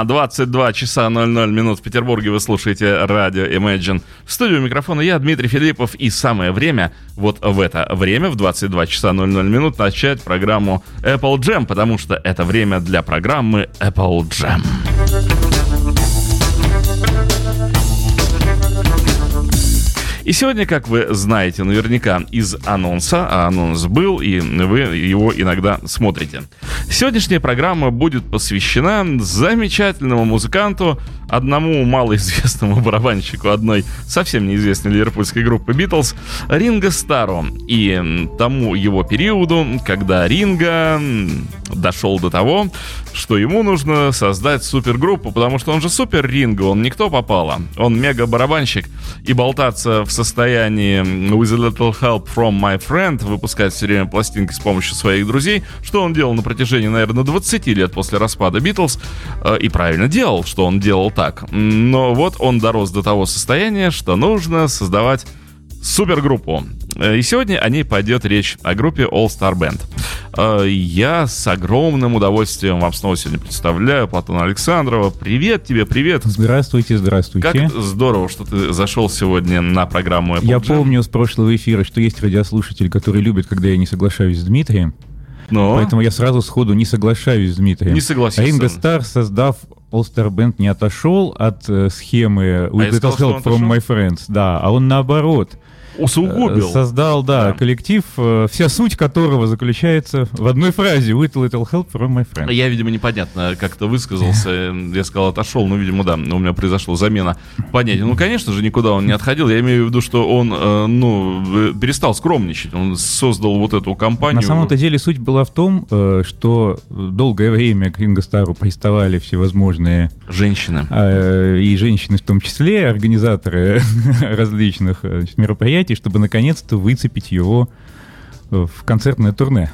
Ага, 22 часа 00 минут в Петербурге вы слушаете радио Imagine. В студию микрофона я, Дмитрий Филиппов, и самое время, вот в это время, в 22 часа 00 минут, начать программу Apple Jam, потому что это время для программы Apple Jam. И сегодня, как вы знаете наверняка из анонса, а анонс был, и вы его иногда смотрите. Сегодняшняя программа будет посвящена замечательному музыканту, одному малоизвестному барабанщику одной совсем неизвестной ливерпульской группы Битлз, Ринго Стару. И тому его периоду, когда Ринго дошел до того, что ему нужно создать супергруппу, потому что он же супер Ринго, он никто попало. Он мега-барабанщик, и болтаться в состоянии with a little help from my friend, выпускать все время пластинки с помощью своих друзей, что он делал на протяжении, наверное, 20 лет после распада Битлз, э, и правильно делал, что он делал так. Но вот он дорос до того состояния, что нужно создавать супергруппу. Э, и сегодня о ней пойдет речь о группе All Star Band. Э, я с огромным удовольствием вам снова сегодня представляю Платона Александрова. Привет тебе, привет. Здравствуйте, здравствуйте. Как здорово, что ты зашел сегодня на программу Apple Я Jam. помню с прошлого эфира, что есть радиослушатели, которые любят, когда я не соглашаюсь с Дмитрием. Но... Поэтому я сразу сходу не соглашаюсь с Дмитрием. Не согласился. Ринго Стар, создав All Star Band, не отошел от э, схемы With А Little Help from отошел? My Friends, да, а он наоборот Усугубил. э, создал, да, Да. коллектив, э, вся суть которого заключается в одной фразе With Little Help from My Friends. Я, видимо, непонятно как-то высказался. Я сказал, отошел. Ну, видимо, да, у меня произошла замена понятия. Ну, конечно же, никуда он не отходил. Я имею в виду, что он, э, ну, перестал скромничать. Он создал вот эту компанию. На самом-то деле суть была в том, что долгое время к Ринго Стару приставали всевозможные Женщины. и женщины в том числе, организаторы различных мероприятий, чтобы наконец-то выцепить его э, в концертное турне.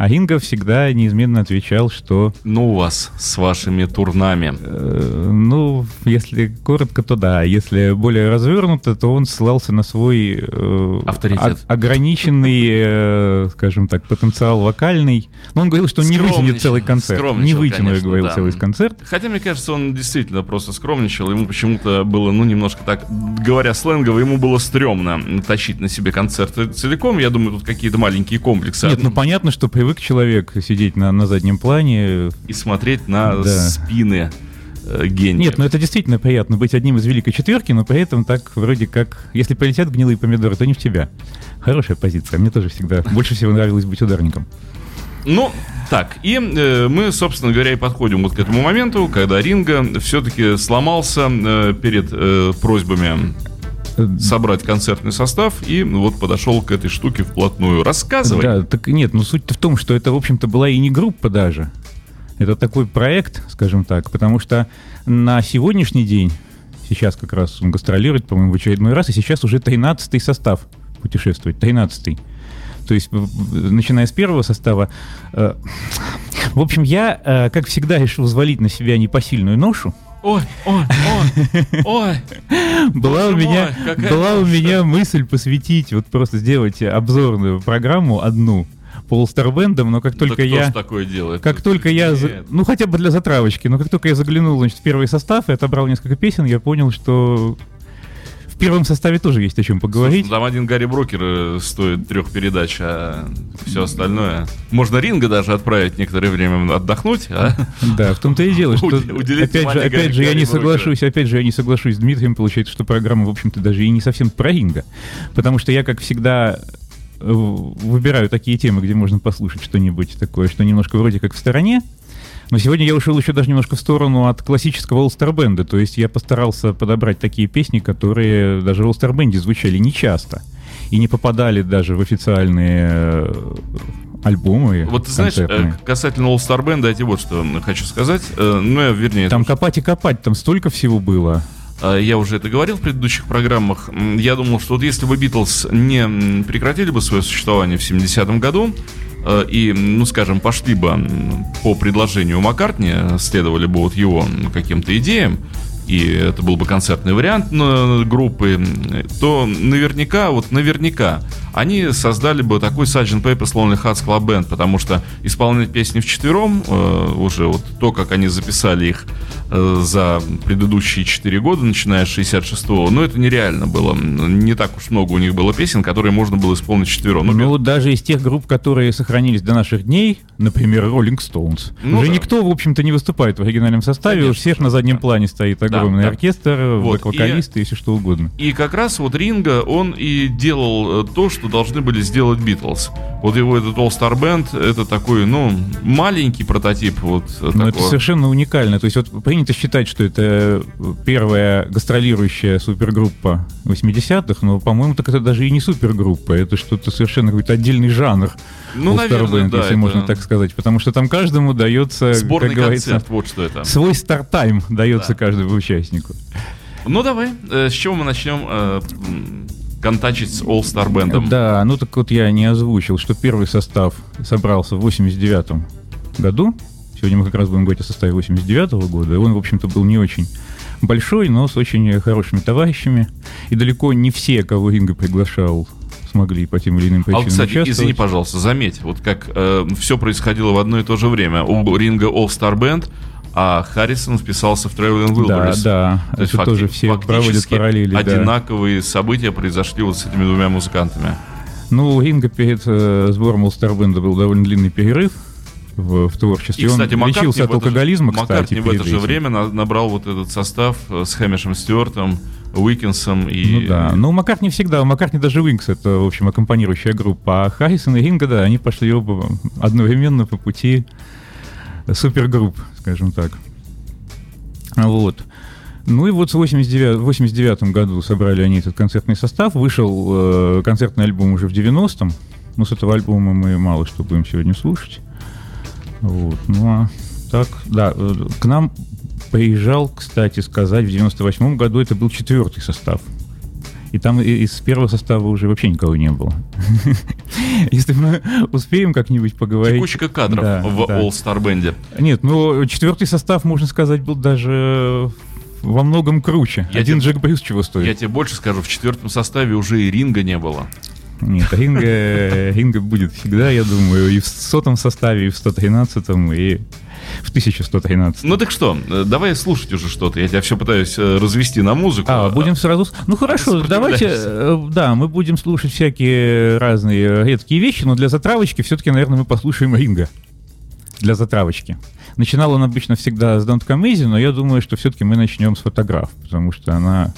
А Ринго всегда неизменно отвечал, что, Ну, у вас с вашими турнами. э, ну, если коротко, то да, если более развернуто, то он ссылался на свой э, Авторитет. о- ограниченный, э, скажем так, потенциал вокальный. Но он говорил, что он не вытянет целый концерт. Не скромничал, вытяну, я говорил, да. целый концерт. Хотя, мне кажется, он действительно просто скромничал. Ему почему-то было, ну, немножко так, говоря сленгово, ему было стрёмно тащить на себе концерты целиком. Я думаю, тут какие-то маленькие комплексы. Нет, ну понятно, что привык человек сидеть на, на заднем плане. и смотреть на Да. спины э, гениев. Нет, ну это действительно приятно быть одним из великой четверки, но при этом так вроде как, если полетят гнилые помидоры, то не в тебя. Хорошая позиция. Мне тоже всегда больше всего нравилось быть ударником. Ну, так, и э, мы, собственно говоря, и подходим вот к этому моменту, когда Ринга все-таки сломался э, перед э, просьбами собрать концертный состав и вот подошел к этой штуке вплотную. Рассказывай. Да, так нет, ну суть-то в том, что это, в общем-то, была и не группа даже. Это такой проект, скажем так, потому что на сегодняшний день, сейчас как раз он гастролирует, по-моему, в очередной раз, и сейчас уже 13-й состав путешествует, 13-й. То есть, начиная с первого состава. э, В общем, я, э, как всегда, решил взвалить на себя непосильную ношу. Ой, ой, ой, ой. Была у меня, была у меня мысль посвятить, вот просто сделать обзорную программу одну по All Star Band, но как только Да я... такое делает? Как только я, за- ну хотя бы для затравочки, но как только я заглянул значит, в первый состав и отобрал несколько песен, я понял, что в первом составе тоже есть о чем поговорить. Слушай, там один Гарри Брокер э, стоит трех передач, а все остальное. Можно Ринга даже отправить некоторое время отдохнуть, а? Да, в том-то и дело, что опять же, опять же, я Гарри не Брокера. соглашусь, опять же, я не соглашусь с Дмитрием, получается, что программа, в общем-то, даже и не совсем про ринга. Потому что я, как всегда, выбираю такие темы, где можно послушать что-нибудь такое, что немножко вроде как в стороне. Но сегодня я ушел еще даже немножко в сторону от классического All Star Band. То есть я постарался подобрать такие песни, которые даже в All Star Band звучали нечасто. И не попадали даже в официальные э, альбомы Вот ты знаешь, концертные. э, касательно All Star Band, я тебе вот что хочу сказать. Э, Ну, я, вернее, Там это копать и копать, там столько всего было. А, Я уже это говорил в предыдущих программах. Я думал, что вот если бы Битлз не прекратили бы свое существование в 70-м году э, и, ну, скажем, пошли бы по предложению Маккартни, э, следовали бы вот его каким-то идеям, и это был бы концертный вариант группы, то наверняка, вот наверняка, они создали бы такой Sgt. Pepper's Lonely Hearts Club Band, потому что исполнять песни вчетвером, э, уже вот то, как они записали их э, за предыдущие 4 года, начиная с 66-го, но это нереально было. Не так уж много у них было песен, которые можно было исполнить четвером. Ну, ну даже из тех групп, которые сохранились до наших дней, например, Rolling Stones, ну, уже да. никто, в общем-то, не выступает в оригинальном составе, Конечно, у всех на заднем да. плане стоит огромный да, оркестр, вот. вокалисты и, и все что угодно. И как раз вот Ринга, он и делал э, то, что должны были сделать Битлз. Вот его этот All Star Band, это такой, ну, маленький прототип вот Но такого. это совершенно уникально. То есть вот принято считать, что это первая гастролирующая супергруппа 80-х, но, по-моему, так это даже и не супергруппа, это что-то совершенно какой-то отдельный жанр. Ну, All наверное, Band, да, если это... можно так сказать. Потому что там каждому дается, Сборный как говорится, концерт, вот что это. свой старт-тайм дается да. каждому участнику. Ну давай, э, с чего мы начнем? Контачить с All Star Band. Да, ну так вот я не озвучил, что первый состав собрался в 89 году. Сегодня мы как раз будем говорить о составе 89 -го года. И он, в общем-то, был не очень большой, но с очень хорошими товарищами. И далеко не все, кого Ринга приглашал, смогли по тем или иным причинам а, кстати, участвовать. извини, пожалуйста, заметь, вот как э, все происходило в одно и то же время. У Ринга All Star Band а Харрисон вписался в Traveling Wilderness. Да, да. То есть факти- тоже все проводят параллели. Одинаковые да. события произошли вот с этими двумя музыкантами. Ну, у Ринга перед э, сбором All был довольно длинный перерыв в, в творчестве. И, кстати, Он Маккартни лечился от алкоголизма, же, кстати. Маккартни в это же время на, набрал вот этот состав э, с Хэмишем Стюартом, Уикинсом и... Ну да, ну Маккартни всегда, у Маккартни даже Уинкс это, в общем, аккомпанирующая группа, а Харрисон и Ринга, да, они пошли оба одновременно по пути супергрупп, скажем так. Вот. Ну и вот в 89, 89 году собрали они этот концертный состав. Вышел э, концертный альбом уже в 90-м. Но с этого альбома мы мало что будем сегодня слушать. Вот. Ну а так, да, э, к нам приезжал, кстати сказать, в 98 году это был четвертый состав. И там из первого состава уже вообще никого не было. Если мы успеем как-нибудь поговорить... Текучка кадров да, в да. All Star Band. Нет, ну четвертый состав, можно сказать, был даже во многом круче. Я Один тебе, Джек Брюс чего стоит. Я тебе больше скажу, в четвертом составе уже и ринга не было. Нет, ринга, ринга будет всегда, я думаю, и в сотом составе, и в 113-м, и в 1113. Ну так что, давай слушать уже что-то. Я тебя все пытаюсь э, развести на музыку. А, будем сразу... Ну хорошо, давайте... Э, да, мы будем слушать всякие разные редкие вещи, но для затравочки все-таки, наверное, мы послушаем Ринга. Для затравочки. Начинал он обычно всегда с Don't Come Easy, но я думаю, что все-таки мы начнем с фотограф, потому что она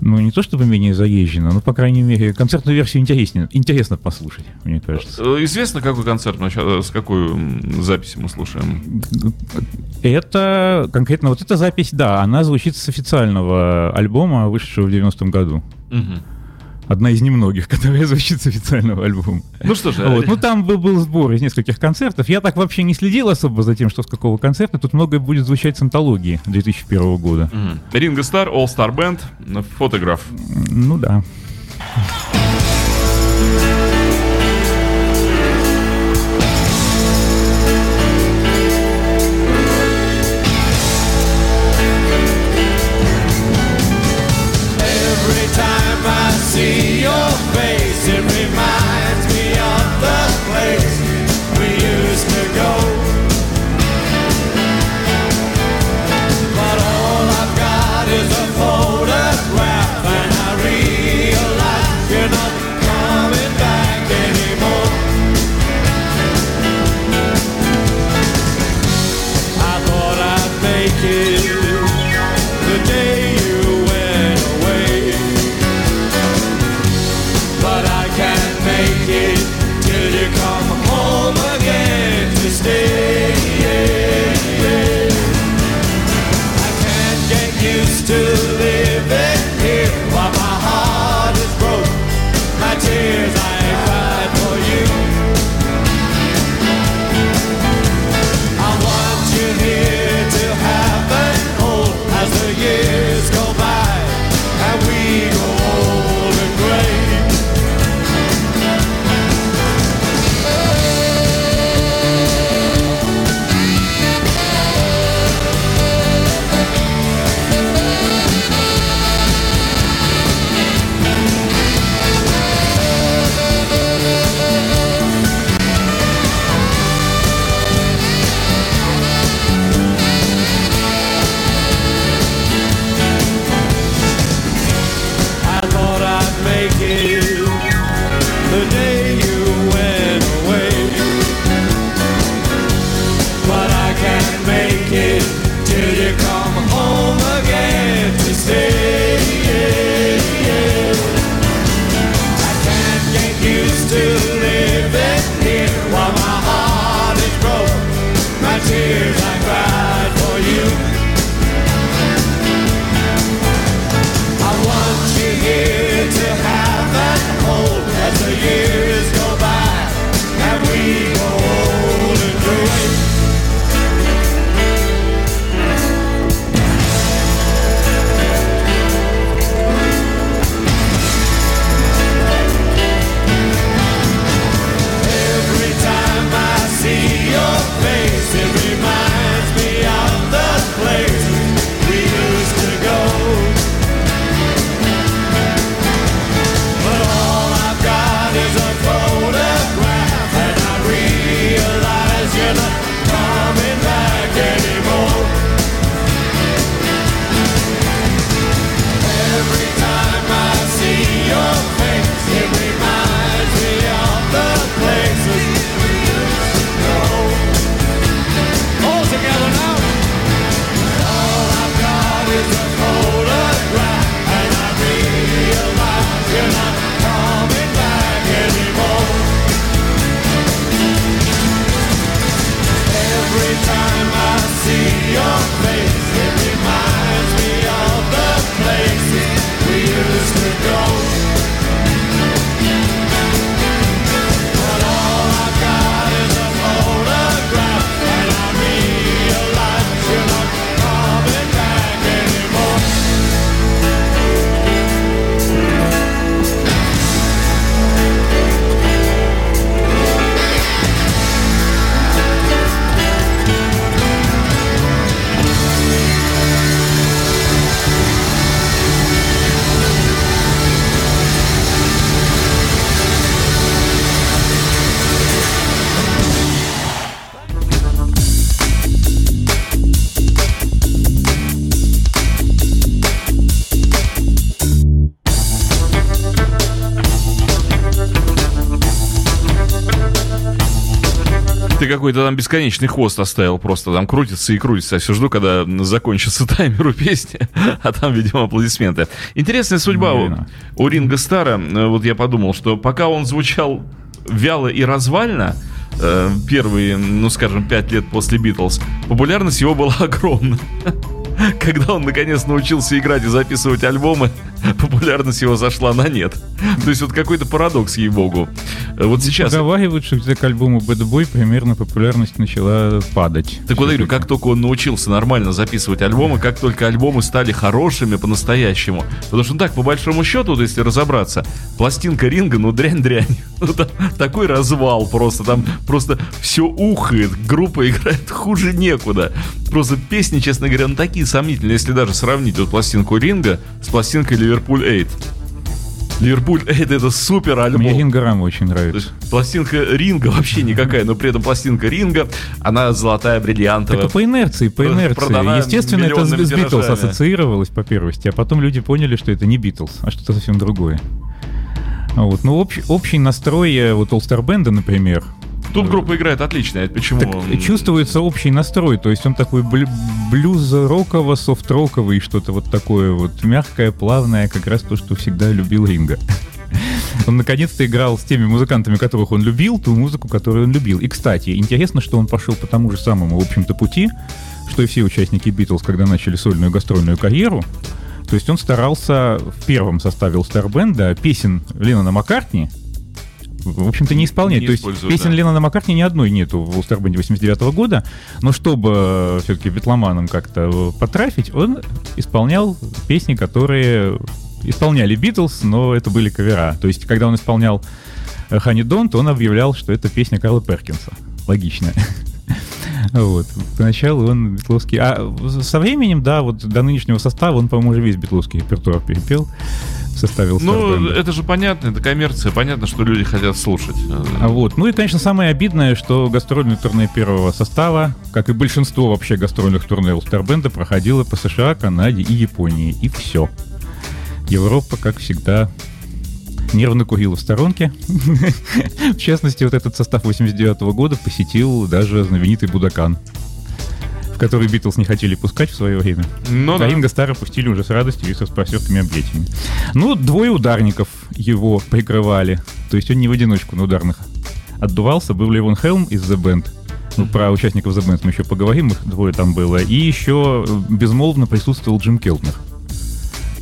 ну, не то чтобы менее заезжена, но, по крайней мере, концертную версию интереснее, интересно послушать, мне кажется. Э, известно, какой концерт, э, с какой записи мы слушаем? Это, конкретно вот эта запись, да, она звучит с официального альбома, вышедшего в 90-м году. Угу одна из немногих, которая звучит с официального альбома. Ну что же. Вот. Ну там был, был сбор из нескольких концертов. Я так вообще не следил особо за тем, что с какого концерта. Тут многое будет звучать с антологии 2001 года. Ринго Стар, All Star Band, фотограф. Ну да. Какой-то там бесконечный хвост оставил, просто там крутится и крутится. Я все жду, когда закончится таймер у песни, а там, видимо, аплодисменты. Интересная судьба у, у Ринга Стара. Вот я подумал, что пока он звучал вяло и развально, э, первые, ну, скажем, пять лет после Битлз, популярность его была огромна. когда он наконец научился играть и записывать альбомы, популярность его зашла на нет. То есть вот какой-то парадокс, ей-богу. Вот сейчас... Поговаривают, что к альбому Bad Boy примерно популярность начала падать. Так вот, говорю, как только он научился нормально записывать альбомы, как только альбомы стали хорошими по-настоящему. Потому что, ну так, по большому счету, вот если разобраться, пластинка Ринга, ну дрянь-дрянь. Ну, такой развал просто, там просто все ухает, группа играет хуже некуда. Просто песни, честно говоря, ну такие сомнительные, если даже сравнить вот пластинку Ринга с пластинкой Ливерпуль 8. Ливерпуль это супер альбом. Мне Рингорама очень нравится. пластинка Ринга вообще никакая, но при этом пластинка Ринга, она золотая, бриллиантовая. Так по инерции, по инерции. Естественно, это с Битлз ассоциировалось по первости, а потом люди поняли, что это не Битлз, а что-то совсем другое. Вот. Ну, общий, общий настрой э, вот All Star Band, например, Тут группа играет отлично. Почему? Так, чувствуется общий настрой. То есть он такой блюз-роково, софт-роковый, что-то вот такое вот мягкое, плавное, как раз то, что всегда любил Ринга. Он наконец-то играл с теми музыкантами, которых он любил, ту музыку, которую он любил. И, кстати, интересно, что он пошел по тому же самому, в общем-то, пути, что и все участники Битлз, когда начали сольную гастрольную карьеру. То есть он старался в первом составе Старбенда песен Леннона Маккартни, в общем-то, не исполнять. Не То есть песен да. Леннона Маккартни ни одной нету в Улстарбенде 89 -го года, но чтобы э, все-таки битломаном как-то потрафить, он исполнял песни, которые исполняли Битлз, но это были кавера. То есть, когда он исполнял Хани Донт, он объявлял, что это песня Карла Перкинса. Логично. Вот. Поначалу он битловский... А со временем, да, вот до нынешнего состава он, по-моему, уже весь битловский репертуар перепел составил Ну, это же понятно, это коммерция, понятно, что люди хотят слушать. А вот. Ну и, конечно, самое обидное, что гастрольное турне первого состава, как и большинство вообще гастрольных турне у Старбенда, проходило по США, Канаде и Японии. И все. Европа, как всегда, нервно курила в сторонке. В частности, вот этот состав 89 года посетил даже знаменитый Будакан в который Битлз не хотели пускать в свое время. Ну, а да. Ринга Стара пустили уже с радостью и со спасерками объятиями. Ну, двое ударников его прикрывали. То есть он не в одиночку на ударных отдувался. Был Левон Хелм из The Band. Ну, про участников The Band мы еще поговорим, их двое там было. И еще безмолвно присутствовал Джим Келтнер.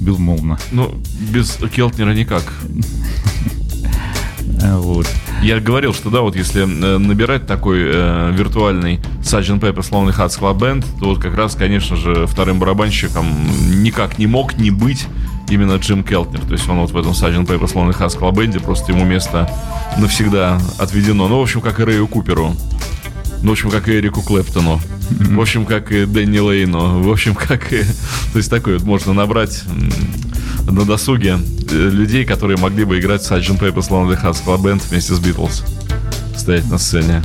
Безмолвно. Ну, без Келтнера никак. Вот. Я говорил, что да, вот если э, набирать такой э, виртуальный Sgt. Pepper's Lonely Hearts Club Band, то вот как раз, конечно же, вторым барабанщиком никак не мог не быть именно Джим Келтнер. То есть он вот в этом Sgt. Pepper's Lonely Hearts Club Band, просто ему место навсегда отведено. Ну, в общем, как и Рэю Куперу. Ну, в общем, как и Эрику Клэптону. В общем, как и Дэнни Лейну. В общем, как и... То есть такой вот можно набрать на досуге э, людей, которые могли бы играть в Sgt. Pepper's Lonely Hearts Club Band вместе с Битлз. Стоять на сцене.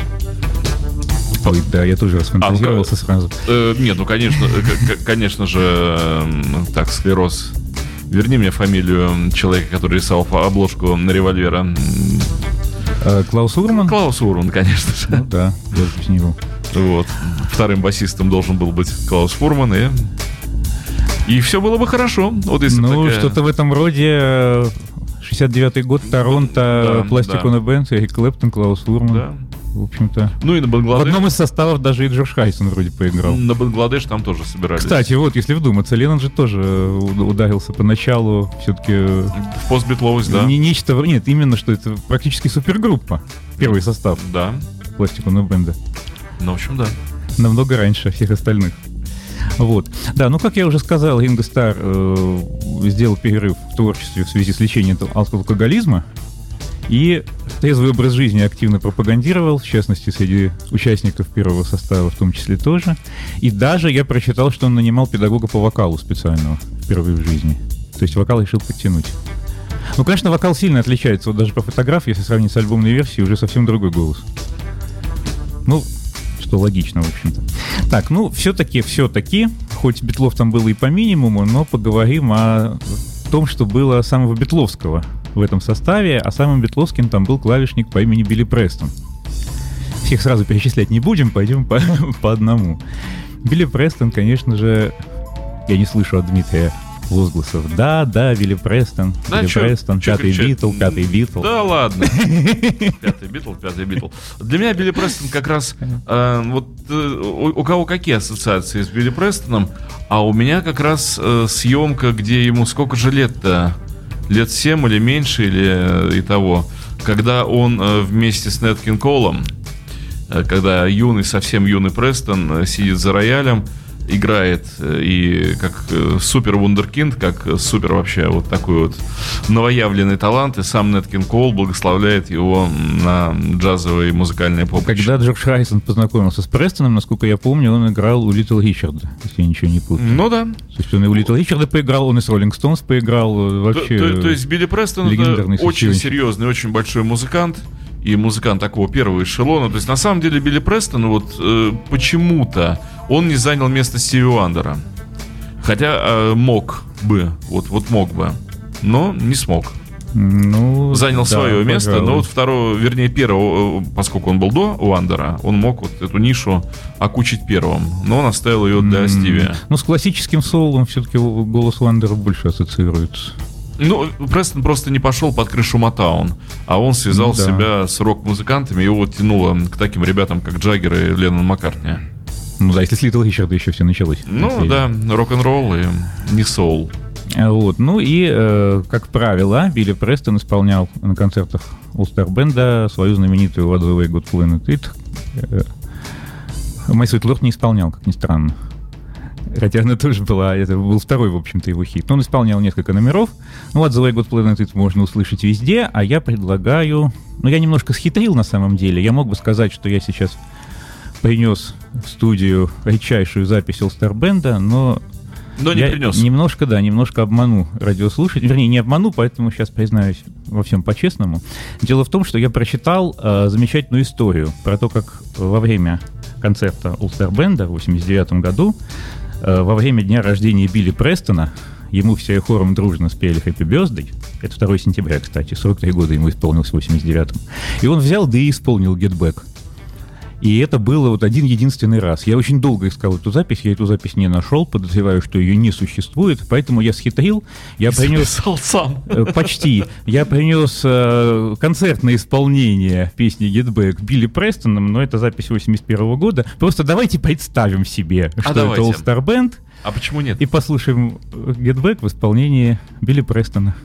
Ой, да, я тоже расфантазировался а, сразу. Э, нет, ну, конечно, э, конечно же, э, так, склероз. Верни мне фамилию человека, который рисовал обложку на револьвера. А, Клаус Урман? Клаус Урман, конечно же. Ну да, даже с него. Вот. Вторым басистом должен был быть Клаус Фурман, и и все было бы хорошо. Вот если ну, такая... что-то в этом роде. 69-й год, Торонто, да, Пластик да. Бенд, Эрик Клэптон, Клаус Урман. Да. В общем-то. Ну и на Бангладеш. В одном из составов даже и Джордж Хайсон вроде поиграл. На Бангладеш там тоже собирались. Кстати, вот, если вдуматься, Леннон же тоже ударился поначалу все-таки... В постбитловость, да. Не нечто... Нет, именно что это практически супергруппа. Первый состав. Да. Пластику на бенда. Ну, в общем, да. Намного раньше всех остальных. Вот. Да, ну, как я уже сказал, Ринго Стар э, сделал перерыв в творчестве в связи с лечением алкоголизма. И трезвый образ жизни активно пропагандировал, в частности, среди участников первого состава в том числе тоже. И даже я прочитал, что он нанимал педагога по вокалу специального впервые в жизни. То есть вокал решил подтянуть. Ну, конечно, вокал сильно отличается. Вот даже по фотографии, если сравнить с альбомной версией, уже совсем другой голос. Ну, что логично, в общем-то. Так, ну, все-таки, все-таки, хоть Бетлов там было и по минимуму, но поговорим о том, что было самого Бетловского в этом составе, а самым Бетловским там был клавишник по имени Билли Престон. всех сразу перечислять не будем, пойдем по, по одному. Билли Престон, конечно же, я не слышу от Дмитрия возгласов. Да, да, Билли Престон, Да, Билли чё- Престон, чё пятый кричать? Битл, пятый Битл. Да ладно. Пятый Битл, пятый Битл. Для меня Билли Престон как раз... э, вот э, у, у кого какие ассоциации с Билли Престоном, а у меня как раз э, съемка, где ему сколько же лет-то? Лет 7 или меньше, или э, и того. Когда он э, вместе с Нэт Колом, э, когда юный, совсем юный Престон сидит за роялем, играет э, и как э, супер вундеркинд, как э, супер вообще вот такой вот новоявленный талант, и сам Нэт Кинг Кол благословляет его на джазовые музыкальные поприще. Когда Джордж Харрисон познакомился с Престоном, насколько я помню, он играл у Литл Ричарда, если я ничего не путаю. Ну да. То есть он и у Литл Ричарда поиграл, он и с Роллинг Стоунс поиграл. э, То, Вообще, то- то есть Билли Престон это очень серьезный, очень большой музыкант. И музыкант такого первого эшелона. То есть, на самом деле, Билли Престон, вот э, почему-то он не занял место Стиви Вандера. Хотя э, мог бы, вот, вот мог бы, но не смог. ну, занял да, свое место, пожалуй. но вот второго, вернее, первого, э, поскольку он был до Уандера, он мог вот эту нишу окучить первым, но он оставил ее для М, Стиви. Ну, с классическим соулом все-таки голос Вандера больше ассоциируется. Ну, Престон просто не пошел под крышу Motown, а он связал да. себя с рок-музыкантами, его вот тянуло к таким ребятам, как Джаггер и Леннон Маккартни. Ну да, если с Литл Ричарда еще все началось. Ну, да, рок-н-ролл и не соул. А Вот. Ну и, э, как правило, Билли Престон исполнял на концертах All Star Band свою знаменитую What the Way God Planet It. Э, My Sweet Lord не исполнял, как ни странно. Хотя она тоже была, это был второй, в общем-то, его хит. Но он исполнял несколько номеров. Ну, What the Way God Planet It можно услышать везде, а я предлагаю... Ну, я немножко схитрил на самом деле. Я мог бы сказать, что я сейчас принес в студию редчайшую запись Band, но Но не я принес. Немножко, да, немножко обману радиослушателей. Вернее, не обману, поэтому сейчас признаюсь во всем по-честному. Дело в том, что я прочитал э, замечательную историю про то, как во время концерта Star Band в 89 году, э, во время дня рождения Билли Престона, ему все хором дружно спели Happy Birthday. Это 2 сентября, кстати, 43 года ему исполнилось в 89-м. И он взял, да и исполнил Get Back. И это было вот один единственный раз. Я очень долго искал эту запись, я эту запись не нашел, подозреваю, что ее не существует, поэтому я схитрил, я принес Записал сам. э, почти, я принес э, концертное исполнение песни Get Back Билли Престоном, но это запись 81 года. Просто давайте представим себе, что это А давайте. All Star Band, А почему нет? и послушаем Get Back в исполнении Билли Престона.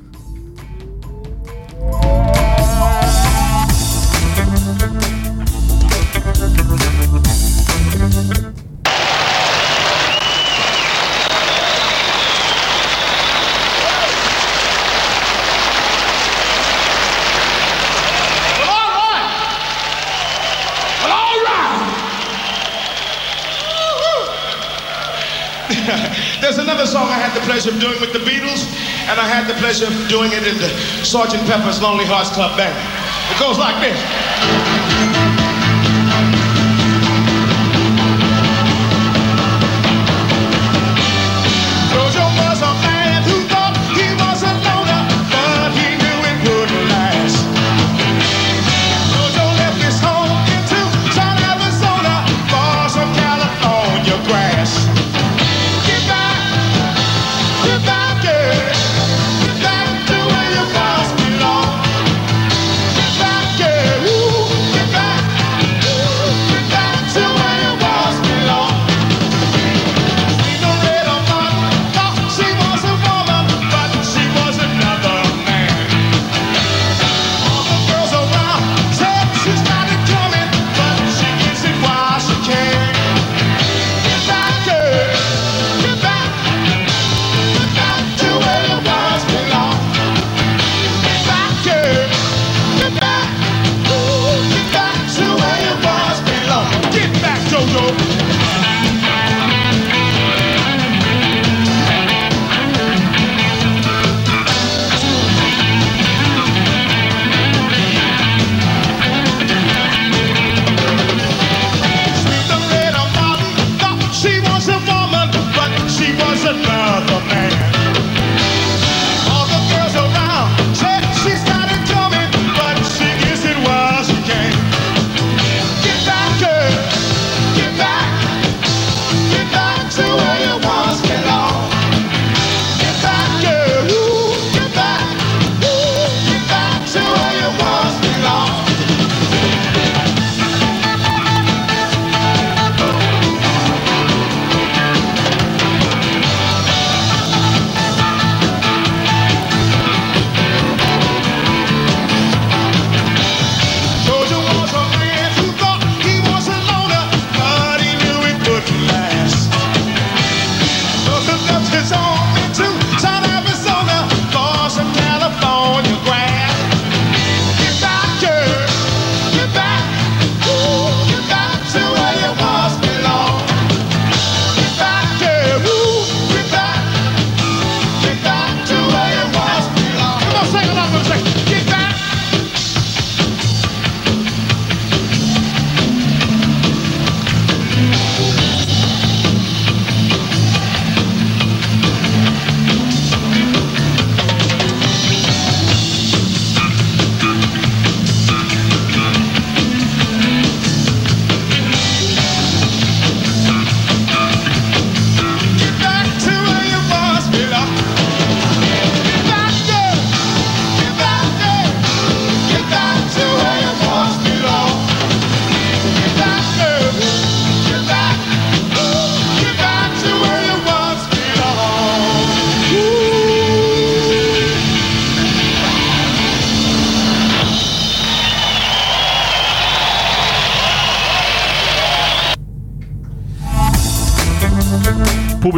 Of doing with the Beatles, and I had the pleasure of doing it in the Sgt. Pepper's Lonely Hearts Club Band. It goes like this.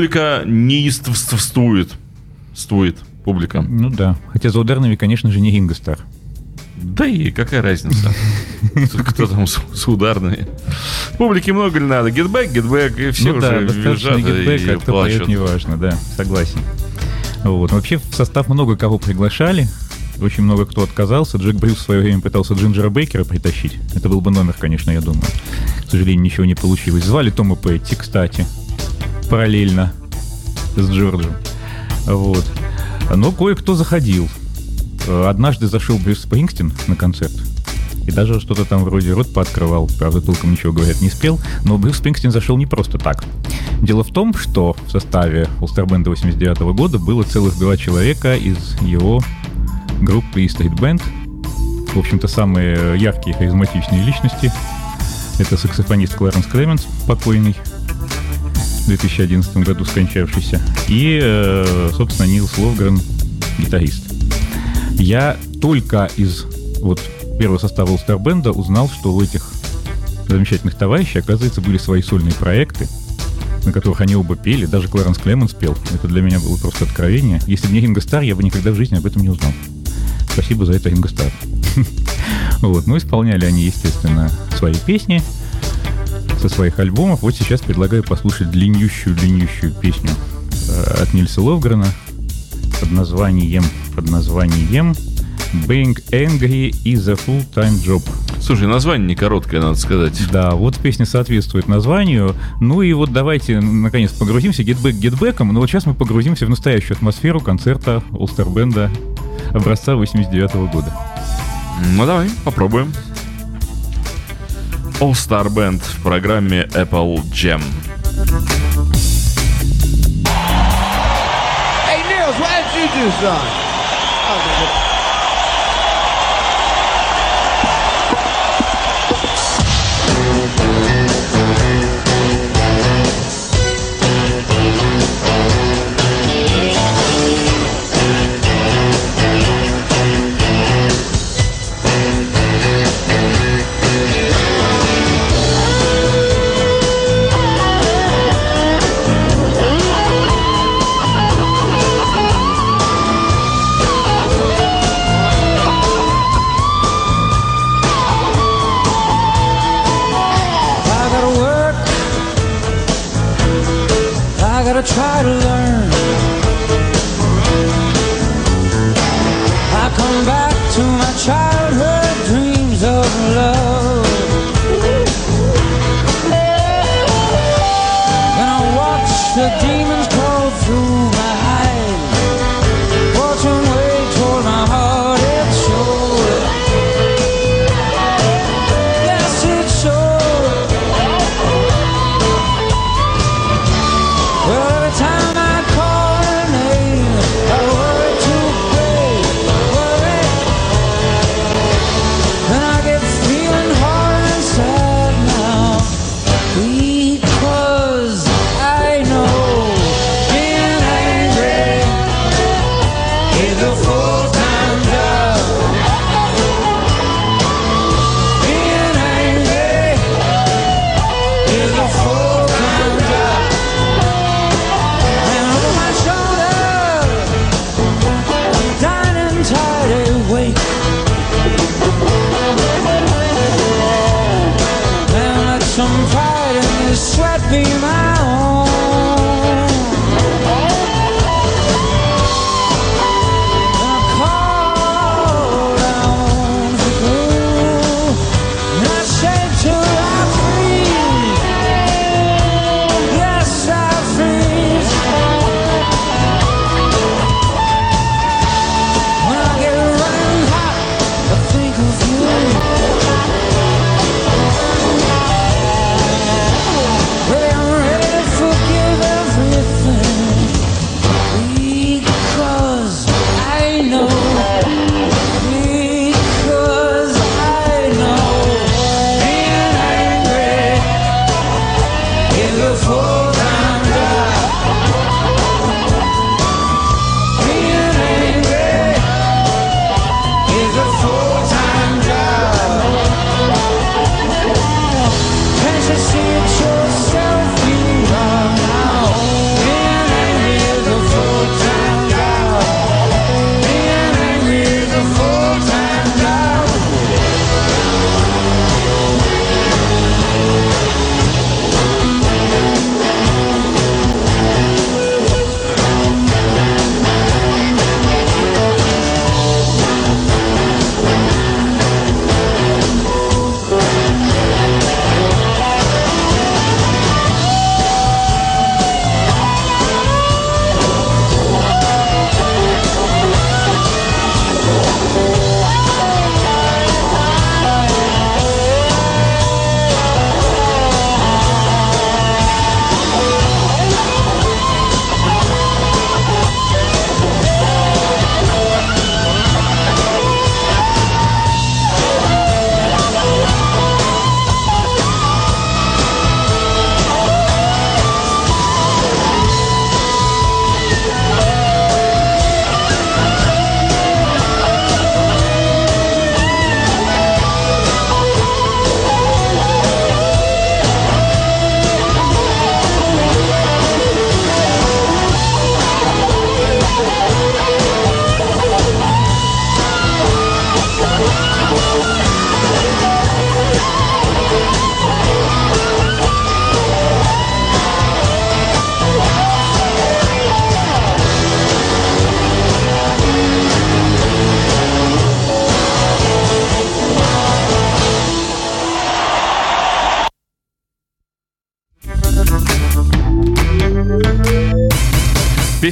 Публика неистовствует. Стует публика. Ну да. Хотя за ударными, конечно же, не Ринго Стар. Да и какая разница? Кто там с, с ударными? Публике много ли надо? Get back, get back, и все ну уже да, достаточно визжат Get Back а, и а кто поет, плачут. неважно, да, согласен. Вот. Вообще в состав много кого приглашали, очень много кто отказался. Джек Брюс в свое время пытался Джинджера Бейкера притащить. Это был бы номер, конечно, я думаю. К сожалению, ничего не получилось. Звали Тома Петти, кстати, параллельно с Джорджем. Вот. Но кое-кто заходил. Э, Однажды зашел Брюс Спрингстин на концерт. И даже что-то там вроде рот пооткрывал. Правда, толком ничего, говорят, не спел. Но Брюс Спрингстин зашел не просто так. Дело в том, что в составе Band 89 года было целых два человека из его группы Street Band. В общем-то, самые яркие харизматичные личности. Это саксофонист Кларенс Клеменс, покойный, в 2011 году скончавшийся. И, э, собственно, Нилс Ловгрен, гитарист. Я только из вот первого состава Band узнал, что у этих замечательных товарищей, оказывается, были свои сольные проекты, на которых они оба пели. Даже Кларенс Клеменс пел. Это для меня было просто откровение. Если бы не Ринго Стар, я бы никогда в жизни об этом не узнал. Спасибо за это, Ринго Стар. Вот, ну, исполняли они, естественно, свои песни со своих альбомов. Вот сейчас предлагаю послушать длиннющую-длиннющую песню э, от Нильса Ловгрена под названием, под названием Being Angry is a Full-Time Job. Слушай, название не короткое, надо сказать. Да, вот песня соответствует названию. Ну и вот давайте, наконец, погрузимся гетбэк гетбэком. Но вот сейчас мы погрузимся в настоящую атмосферу концерта All-Star Band образца 89 года. Ну давай, попробуем. All Star Band в программе Apple Jam. Hey, Nils, what did you do, son? Try to learn.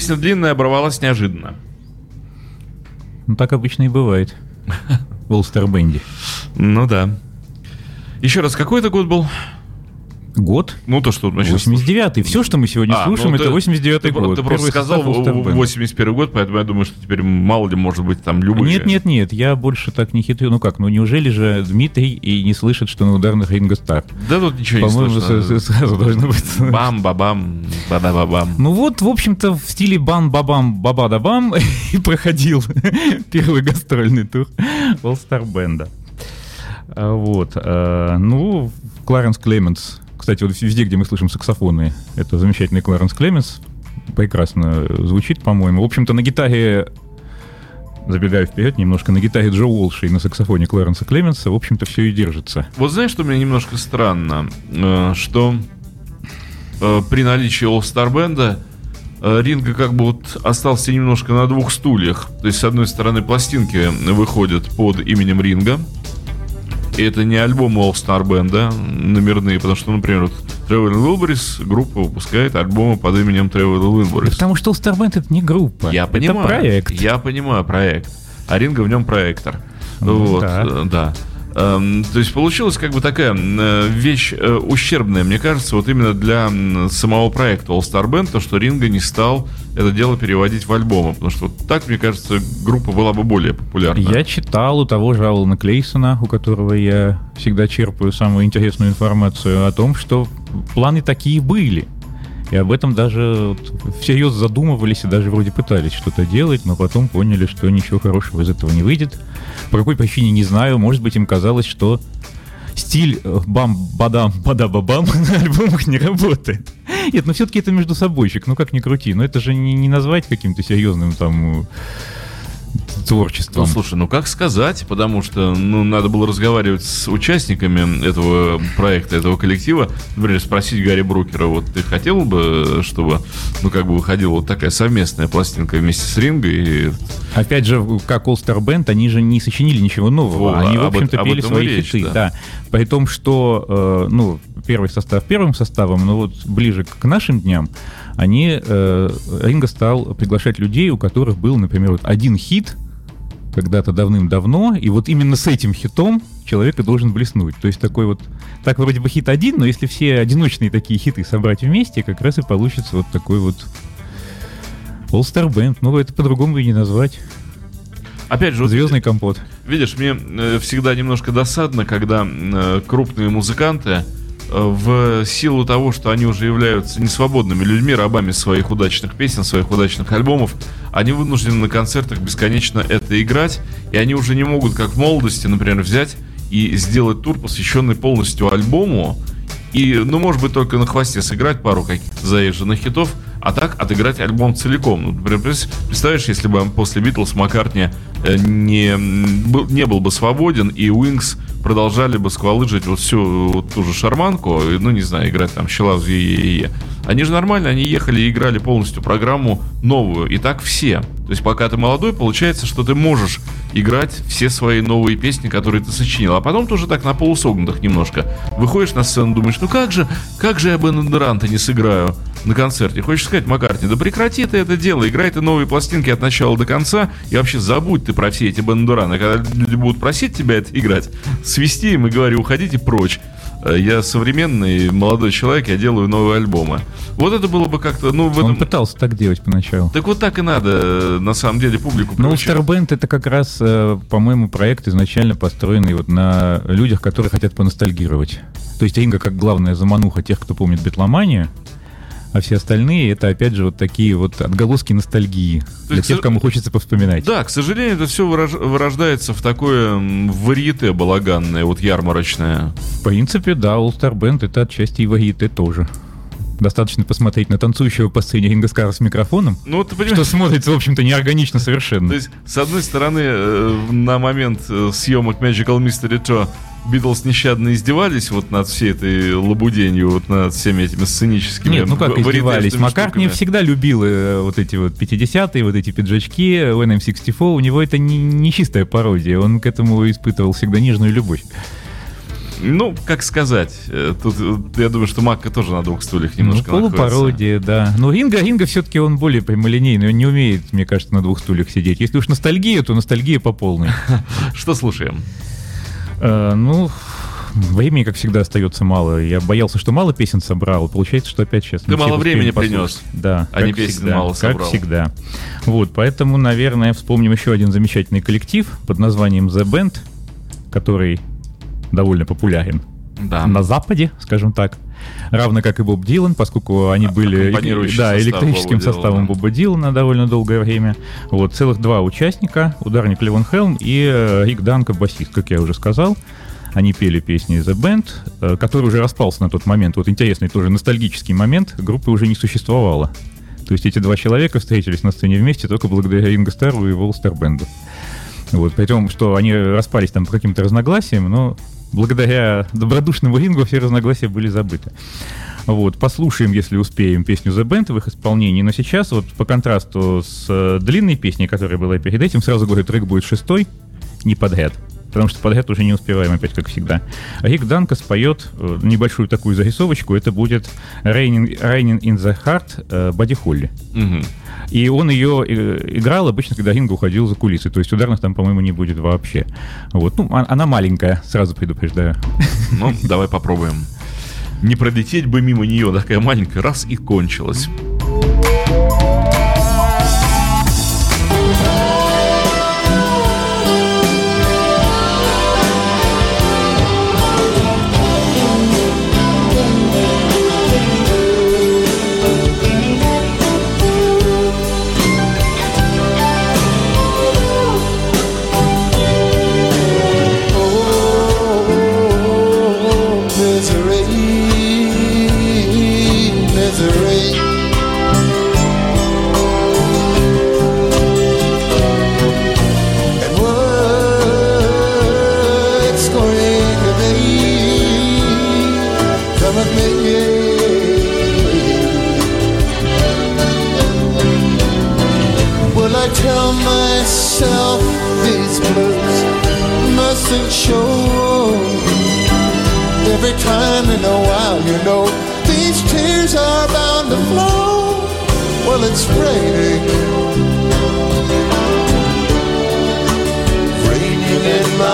Песня длинная, оборвалась неожиданно. Ну, так обычно и бывает. В Star Band. Ну да. Еще раз, какой это год был? Год? Ну то, что мы сейчас 89-й. Все, что мы сегодня А, слушаем, ну, это ты- 89-й ты, год. Ты просто сказал состав All Star Band. 81 год, поэтому я думаю, что теперь мало ли может быть там любые. Нет, нет, нет, я больше так не хитрю. Ну как, ну неужели же Дмитрий и не слышит, что на ударных Ринго Стар? Да тут ничего не По-моему, слышно. с- сразу должно быть. Бам-бабам, бада-бабам. Ну вот, в общем-то, в стиле бам-бабам, баба-да-бам и проходил первый гастрольный тур All Star Band. Вот. а, Ну, Кларенс Клеменс. Кстати, вот везде, где мы слышим саксофоны, это замечательный Кларенс Клеменс. Прекрасно звучит, по-моему. В общем-то, на гитаре забегая вперед немножко, на гитаре Джо Уолша и на саксофоне Кларенса Клеменса, в общем-то, все и держится. Вот знаешь, что мне немножко странно? Э, Что э, при наличии All-Star Band э, Ринга как бы вот остался немножко на двух стульях. То есть, с одной стороны, пластинки выходят под именем Ринга. И это не альбомы All-Star Band, номерные, потому что, например, вот Traveling Wilburys группа выпускает альбомы под именем Traveling Wilburys. Потому что All Star Band это не группа. Я это понимаю. проект. Я понимаю проект. А Ринга в нем проектор. Ну, вот, да. э, да. Эм, то есть получилась как бы такая э, вещь э, ущербная, мне кажется, вот именно для самого проекта All Star Band, то, что Ринга не стал это дело переводить в альбомы, потому что вот так, мне кажется, группа была бы более популярна. Я читал у того же Алана Клейсона, у которого я всегда черпаю самую интересную информацию о том, что планы такие были. И об этом даже вот всерьез задумывались и даже вроде пытались что-то делать, но потом поняли, что ничего хорошего из этого не выйдет. По какой причине, не знаю. Может быть, им казалось, что стиль э, бам-бадам, бада-бабам на альбомах не работает. Нет, но все-таки это между собойчик, ну как ни крути. Но это же не, не назвать каким-то серьезным там э, творчеством. Ну, слушай, ну как сказать, потому что, ну, надо было разговаривать с участниками этого проекта, этого коллектива, например, спросить Гарри Брукера, вот ты хотел бы, чтобы, ну, как бы выходила вот такая совместная пластинка вместе с Ринго и Опять же, как All Star Band, они же не сочинили ничего нового. Во, они, в об общем-то, об пели свои речь, хиты. да. Да. При том, что, э, ну, первый состав первым составом, но вот ближе к нашим дням, они, э, Ринго стал приглашать людей, у которых был, например, вот один хит когда-то давным-давно, и вот именно с этим хитом человек и должен блеснуть. То есть такой вот, так вроде бы хит один, но если все одиночные такие хиты собрать вместе, как раз и получится вот такой вот All Star Band. Ну, это по-другому и не назвать. Опять же, вот Звездный компот. Видишь, мне э, всегда немножко досадно, когда э, крупные музыканты в силу того, что они уже являются несвободными людьми, рабами своих удачных песен, своих удачных альбомов, они вынуждены на концертах бесконечно это играть, и они уже не могут, как в молодости, например, взять и сделать тур, посвященный полностью альбому, и, ну, может быть, только на хвосте сыграть пару каких-то заезженных хитов, а так отыграть альбом целиком. Ну, например, представляешь, если бы после Битлз Маккартни э, не, не был бы свободен, и Уинкс продолжали бы сквалыжить вот всю вот ту же шарманку, ну, не знаю, играть там «Щелав е Они же нормально, они ехали и играли полностью программу новую, и так все. То есть пока ты молодой, получается, что ты можешь играть все свои новые песни, которые ты сочинил. А потом ты уже так на полусогнутых немножко. Выходишь на сцену, думаешь, ну как же, как же я Бенедеранта не сыграю на концерте? Хочешь сказать, Маккартни, да прекрати ты это дело, играй ты новые пластинки от начала до конца, и вообще забудь ты про все эти Бенедераны. Когда люди будут просить тебя это играть, свисти им и говори, уходите прочь. Э, Я современный молодой человек, я делаю новые альбомы. Вот это было бы как-то, ну, в Он этом... пытался так делать поначалу. Так вот так и надо, э, на самом деле, публику. Star Band это как раз, э, по-моему, проект изначально построенный вот на людях, которые хотят поностальгировать. То есть Ринга как главная замануха тех, кто помнит Бетломанию, а все остальные это опять же вот такие вот отголоски ностальгии для есть, тех, кому хочется повспоминать. Да, к сожалению, это все вырождается в такое варьете балаганное, вот ярмарочное. В принципе, да, All Star Band это отчасти и вагиты тоже. Достаточно посмотреть на танцующего по сцене Ринга Скара с микрофоном, Ну, ты понимаешь, что смотрится, в общем-то, неорганично совершенно. то есть, с одной стороны, э, на момент э, съемок Magical Mystery Tour Битлз нещадно издевались вот над всей этой лабуденью, вот над всеми этими сценическими Нет, ну как ва- издевались. Маккартни всегда любил э, вот эти вот 50-е, вот эти пиджачки, NM64. У него это не, не чистая пародия. Он к этому испытывал всегда нежную любовь. Ну, как сказать, э, тут э, я думаю, что Макка тоже на двух стульях немножко ну, полупародия, да. Но Ринга, Ринга все-таки он более прямолинейный, он не умеет, мне кажется, на двух стульях сидеть. Если уж ностальгия, то ностальгия по полной. Что слушаем? Э, Ну, времени, как всегда, остается мало. Я боялся, что мало песен собрал. Получается, что опять сейчас... Ты мало времени послушать. принес, Да. а не как песен всегда, мало Как собрал. всегда. Вот, поэтому, наверное, вспомним еще один замечательный коллектив под названием The Band, который довольно популярен Да. на Западе, скажем так. Равно как и Боб Дилан, поскольку они были аккомпанирующий да, электрическим Боба Дилана. составом Боба Дилана довольно долгое время. Вот, целых два участника, ударник Левон Хелм и э, Рик Данко, басист, как я уже сказал. Они пели песни The Band, э, который уже распался на тот момент. Вот интересный тоже ностальгический момент. Группы уже не существовало. То есть эти два человека встретились на сцене вместе только благодаря Ринго Стару и Волстер Бенду. Вот, при том, что они распались там по каким-то разногласиям, но благодаря добродушному рингу все разногласия были забыты. Вот, послушаем, если успеем, песню The Band в их исполнении. Но сейчас, вот по контрасту с э, длинной песней, которая была перед этим, сразу говорю, трек будет шестой, не подряд. Потому что подряд уже не успеваем, опять как всегда. Рик Данко споет э, небольшую такую зарисовочку. Это будет Raining, Raining in the Heart э, Бадди Холли. Мгм. И он ее э, играл обычно, когда Ринг уходил за кулисы. То есть ударных там, по-моему, не будет вообще. Вот. Ну, а- она маленькая, сразу предупреждаю. Ну, давай попробуем. Не пролететь бы мимо нее, такая маленькая, раз и кончилась. Every time in a while, you know, these tears are bound to flow. Well, it's raining. Raining in my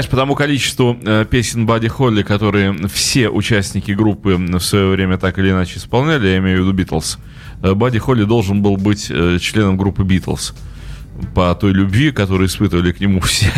знаешь, по тому количеству э, песен Бадди Холли, которые все участники группы в свое время так или иначе исполняли, я имею в виду Битлз, э, Бадди Холли должен был быть э, членом группы Битлз по той любви, которую испытывали к нему все.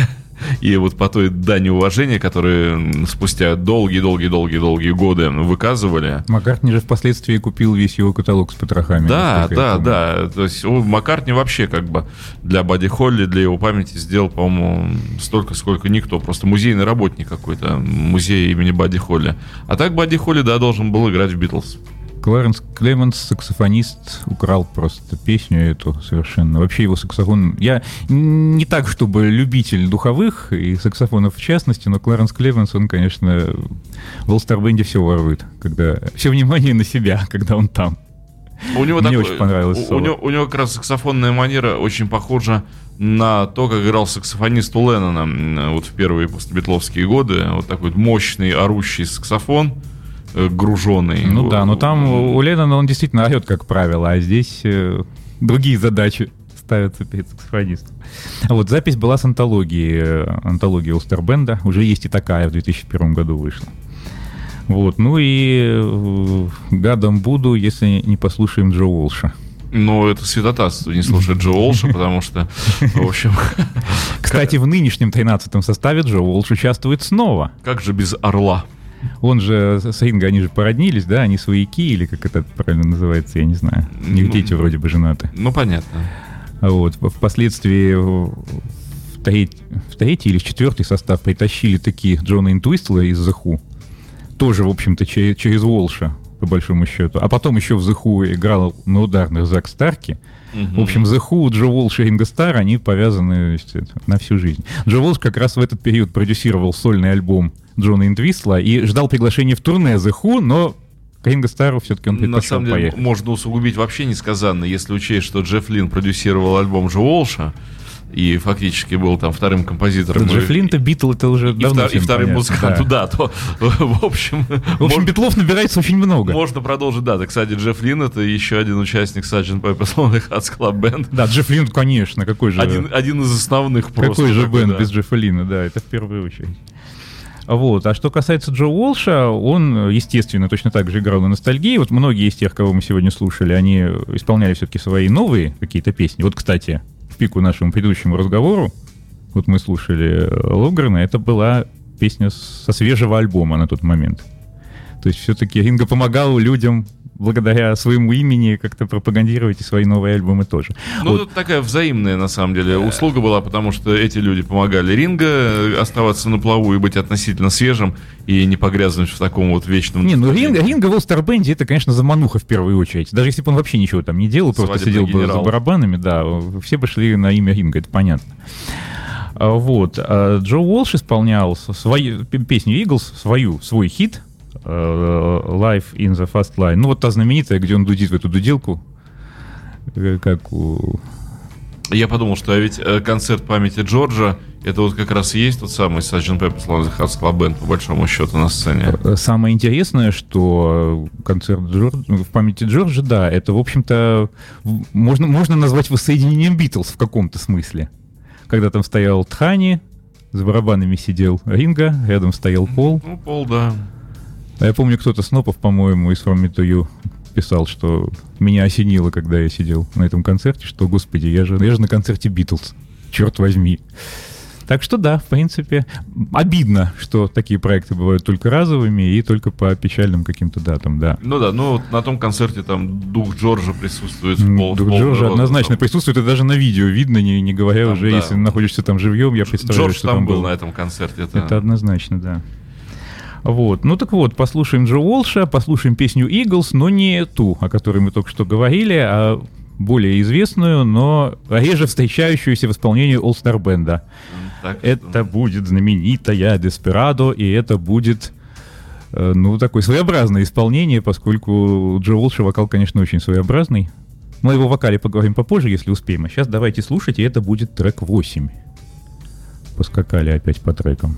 И вот по той дани уважения, которые спустя долгие-долгие-долгие-долгие годы выказывали. Маккартни же впоследствии купил весь его каталог с потрохами. Да, да, да. То есть о, Маккартни вообще как бы для Бадди Холли, для его памяти сделал, по-моему, столько, сколько никто. Просто музейный работник какой-то, музей имени Бадди Холли. А так Бадди Холли, да, должен был играть в Битлз. Кларенс Клеменс, саксофонист, украл просто песню эту совершенно. Вообще его саксофон... Я не так, чтобы любитель духовых и саксофонов в частности, но Кларенс Клеменс, он, конечно, в Band все ворует, когда... Все внимание на себя, когда он там. У него Мне такой- очень понравилось у- У, него, у него как раз саксофонная манера очень похожа на то, как играл саксофонист у Леннона вот в первые постбитловские годы. Вот такой мощный орущий саксофон, груженный. Ну да, но там у Леннона он действительно орет, как правило, а здесь... э, другие задачи ставятся перед саксофонистом. А вот запись была с антологии, э, антологии Олстербенда. Уже есть и такая в 2001 году вышла. Вот, ну и э, гадом буду, если не послушаем Джо Уолша. Ну, это святотатство не слушать Джо Олша, потому что, в общем, Кстати, в нынешнем 13-м составе Джо Уолш участвует снова. как же без Орла? Он же с Ринго, они же породнились, да? Они свояки, или как это правильно называется, я не знаю. У них Ну, дети вроде бы женаты. Ну, понятно. Вот. Впоследствии в треть- в третий или в четвертый состав притащили такие Джона Интуистла из Who. Тоже, в общем-то, че- через Волша, по большому счету. А потом еще в Who играл на ударных Зак Старки. В общем, The Who, Джо Волш и Ринго Стар, они повязаны есть, на всю жизнь. Джо Волш как раз в этот период продюсировал сольный альбом Джона Интвистла и ждал приглашения в турне The Who, но к Ринго Стару все-таки он На предпочел самом деле, поехать. можно усугубить вообще несказанно, если учесть, что Джефф Лин продюсировал альбом Джо Уолша и фактически был там вторым композитором. Джефф и- Лин-то Битл это уже и, давно втор- и вторым понятно, музыкантом, да. да. то, в общем, В общем, битлов набирается очень много. можно продолжить, да. Да, Кстати, Джефф Лин это еще один участник Sgt. Pepper's Lonely Hearts Club Band. Да, Джефф Лин, конечно, какой же, Один, один из основных просто. какой же да. без Джеффа Лина, да, это в первую очередь. Вот. А что касается Джо Уолша, он, естественно, точно так же играл на ностальгии. Вот многие из тех, кого мы сегодня слушали, они исполняли все-таки свои новые какие-то песни. Вот, кстати, в пику нашему предыдущему разговору, вот мы слушали э, Логрена, это была песня со свежего альбома на тот момент. То есть все-таки Ринго помогал людям благодаря своему имени как-то пропагандировать и свои новые альбомы тоже. Ну, Вот. тут такая взаимная, на самом деле, услуга была, потому что эти люди помогали Ринго э, оставаться на плаву и быть относительно свежим и не погрязнуть в таком вот вечном... Не, ну Ринго, Ринго в Band это, конечно, замануха в первую очередь. Даже если бы он вообще ничего там не делал, просто Свадебный сидел бы за барабанами, да, все бы шли на имя Ринга, это понятно. А, Вот. а Джо Уолш исполнял свою песню Eagles, свою, свой хит э, Life in the Fast Line. Ну, вот та знаменитая, где он дудит в эту дуделку, э, как у... Я подумал, что а ведь э, концерт памяти Джорджа это вот как раз и есть тот самый Sgt. Pepper's Lonely Hearts Club Band, по большому счету, на сцене. Э, Самое интересное, что концерт Джордж- в памяти Джорджа, да, это, в общем-то, можно, можно назвать воссоединением Битлз в каком-то смысле. Когда там стоял Тхани, за барабанами сидел Ринга, рядом стоял Пол. Ну, Пол, да. А я помню, кто-то Снопов, по-моему, из From Me to You писал, что меня осенило, когда я сидел на этом концерте, что, господи, я же, я же на концерте Битлз, черт возьми. Так что да, в принципе, обидно, что такие проекты бывают только разовыми и только по печальным каким-то датам, да. Ну да, ну вот на том концерте там дух Джорджа присутствует в пол. в Дух полный Джорджа рост. однозначно присутствует, это даже на видео видно, не, не говоря Там, уже, да. если находишься там живьем, я представляю, Джордж что там там был было. на этом концерте. Это, Это однозначно, да. Вот. Ну так вот, послушаем Джо Уолша, послушаем песню Eagles, но не ту, о которой мы только что говорили, а более известную, но реже встречающуюся в исполнении All Star Band. так что- Это будет знаменитая Деспирадо, и это будет э, ну, такое своеобразное исполнение, поскольку Джо Уолша вокал, конечно, очень своеобразный. Мы о его вокале поговорим попозже, если успеем. А сейчас давайте слушать, и это будет трек 8. Поскакали опять по трекам.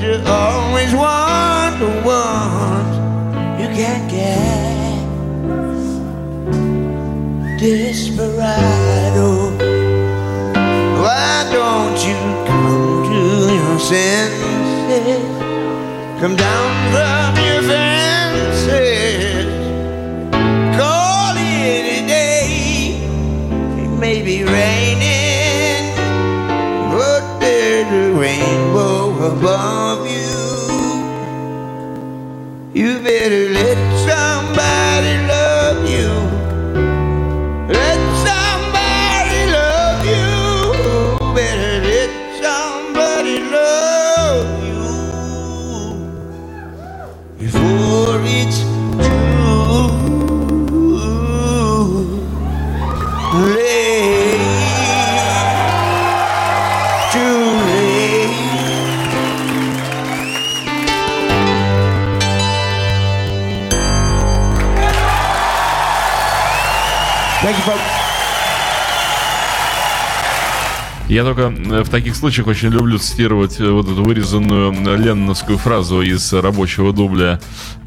You always want the ones you can't get. Desperado, why don't you come to your senses? Come down from your fences. Call it a day. It may be raining, but there's a rainbow above Я только э, в таких случаях очень люблю цитировать э, вот эту вырезанную ленноновскую фразу из рабочего дубля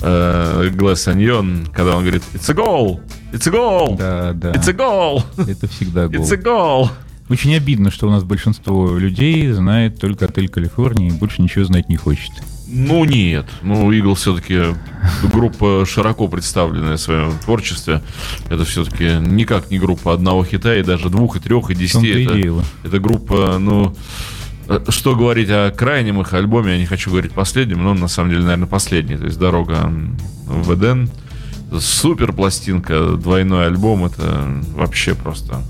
э, Glass Onion, когда он говорит «It's a goal! It's a goal! Да, да. It's a goal! Это всегда гол. It's a goal!» Очень обидно, что у нас большинство людей знает только отель Калифорния и больше ничего знать не хочет. Ну нет, ну Игл все-таки группа широко представленная в своем творчестве. Это все-таки никак не группа одного хита, и даже двух, и трех, и десяти. Это, это группа, ну, э, что говорить о крайнем их альбоме, я не хочу говорить последнем, но на самом деле, наверное, последний. То есть «Дорога в Эден». Супер пластинка, двойной альбом, это вообще просто...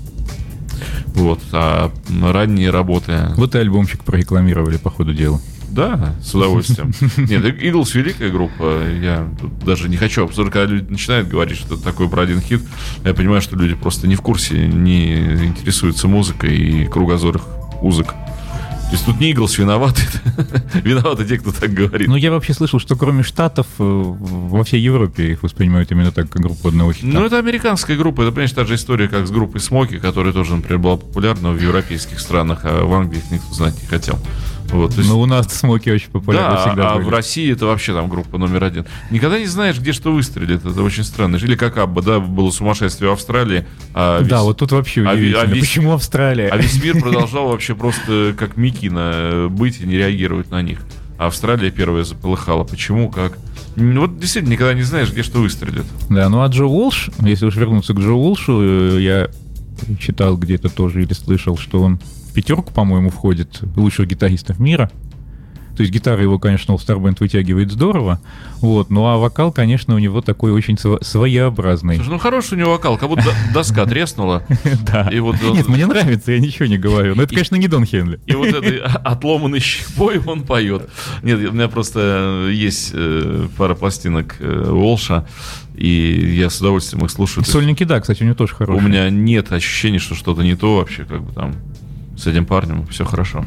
Вот, а ранние работы... Вот и альбомчик прорекламировали по ходу дела. Да, с удовольствием. Нет, Иглс великая группа. Я тут даже не хочу обсуждать, когда люди начинают говорить, что это такое про один хит. Я понимаю, что люди просто не в курсе, не интересуются музыкой и кругозор их узок. То есть тут не Иглс виноваты, виноваты те, кто так говорит. Ну, я вообще слышал, что кроме Штатов э, во всей Европе их воспринимают именно так, как группу одного хита. Ну, это американская группа. Это, понимаешь, та же история, как с группой Смоки, которая тоже, например, была популярна в европейских странах, а в Англии их никто знать не хотел. Вот, есть- Но у нас смоки очень популярны Да, всегда а были. в России это вообще там группа номер один. Никогда не знаешь, где что выстрелит. Это очень странно. Или как Абба, да, было сумасшествие в Австралии. А весь, Да, вот тут вообще а ви- удивительно. а весь- Почему Австралия? а весь мир продолжал вообще просто как Микина быть и не реагировать на них. А Австралия первая заполыхала. Почему, как? Вот действительно никогда не знаешь, где что выстрелит. Да, ну а Джо Уолш, если уж вернуться к Джо Уолшу, э, я читал где-то тоже или слышал, что он пятерку, по-моему, входит лучших гитаристов мира. То есть гитара его, конечно, All Star Band вытягивает здорово, вот, ну а вокал, конечно, у него такой очень сво- своеобразный. Слушай, ну хороший у него вокал, как будто до- доска треснула. Да. И вот он- Нет, мне нравится, я ничего не говорю. Но это, конечно, не Дон Хенли. И вот этой отломанной щепой он поет. Нет, у меня просто есть э, пара пластинок э, Уолша, и я с удовольствием их слушаю. Сольники, да, кстати, у него тоже У хороший. меня нет ощущения, что что-то не то вообще, как бы там с этим парнем все хорошо.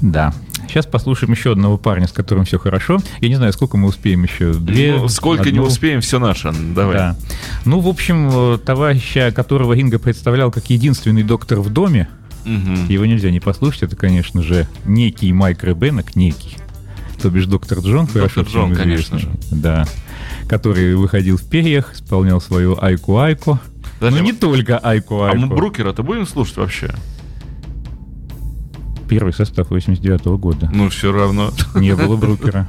Да. Сейчас послушаем еще одного парня, с которым все хорошо. Я не знаю, сколько мы успеем еще. Две, Ну, сколько не одну? успеем, все наше. Давай. Да. Ну, в общем, э, товарища, которого Ринга представлял как единственный доктор в доме, Мгм. его нельзя не послушать, это, конечно же, некий Майк Ребенок, некий, то бишь доктор Джон, Доктор хорошо всем Джон, конечно известный. Да. Который выходил в перьях, исполнял свою Айку-Айку. Но не только а мы Айку-Айку. Брукера-то будем слушать вообще? Первый состав 89 года. Ну, все равно. Не было Брукера.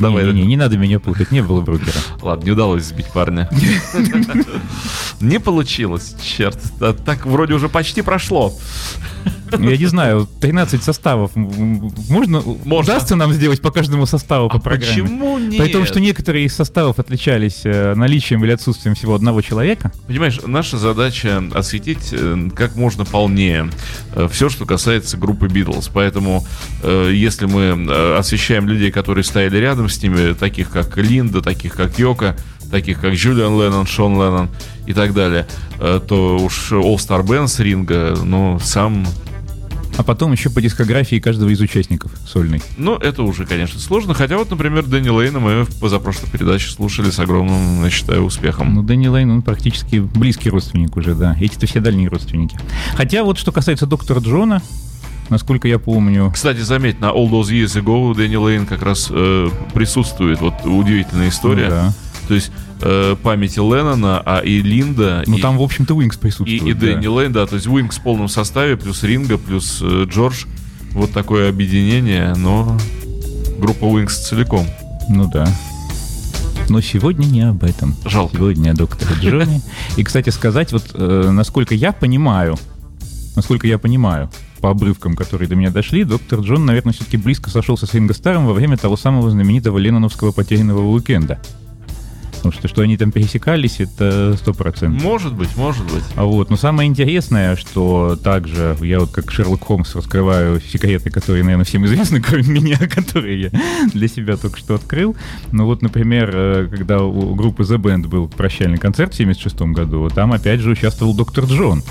Давай. Не, не, не надо меня путать, не было Брукера. Ладно, не удалось сбить парня. Не получилось, черт. Так вроде уже почти прошло. Я не знаю, 13 составов. Можно, Можно. удастся нам сделать по каждому составу по А программе? почему нет? При том, что некоторые из составов отличались э, наличием или отсутствием всего одного человека. Понимаешь, наша задача осветить э, как можно полнее все, что касается группы Битлз. Поэтому, э, если мы э, освещаем людей, которые стояли рядом с ними, таких как Линда, таких как Йока, таких как Джулиан Леннон, Шон Леннон и так далее, э, то уж All Star Band с ринга, ну, сам... А потом еще по дискографии каждого из участников сольной. Ну, это уже, конечно, сложно. Хотя вот, например, Дэнни Лейна мы в позапрошлой передаче слушали с огромным, я считаю, успехом. Ну, Дэнни Лейн, он практически близкий родственник уже, да. Эти-то все дальние родственники. Хотя вот что касается доктора Джона, насколько я помню, Кстати, заметь, на All Those Years Ago Дэнни Лейн как раз э, присутствует. Вот удивительная история. Ну да. То есть э, памяти Леннона, а и Линда, Ну и, там, в общем-то, Уинкс и, присутствует. и да. Дэнни Лейн, да, то есть Уинкс в полном составе, плюс Ринга, плюс э, Джордж. Вот такое объединение, но группа Уинкс целиком. Ну да. Но сегодня не об этом. Жалко. Сегодня о докторе Джоне. И, кстати, сказать, вот э, насколько я понимаю, насколько я понимаю, по обрывкам, которые до меня дошли, доктор Джон, наверное, все-таки близко сошелся с Ринго Старом во время того самого знаменитого Ленноновского потерянного уикенда. Потому что, что они там пересекались, это сто процентов. Может быть, может быть. А вот, но самое интересное, что также я вот как Шерлок Холмс раскрываю секреты, которые, наверное, всем известны, кроме меня, которые я для себя только что открыл. Ну вот, например, э, когда у группы The Band был прощальный концерт в 76 году, там опять же участвовал доктор Джон.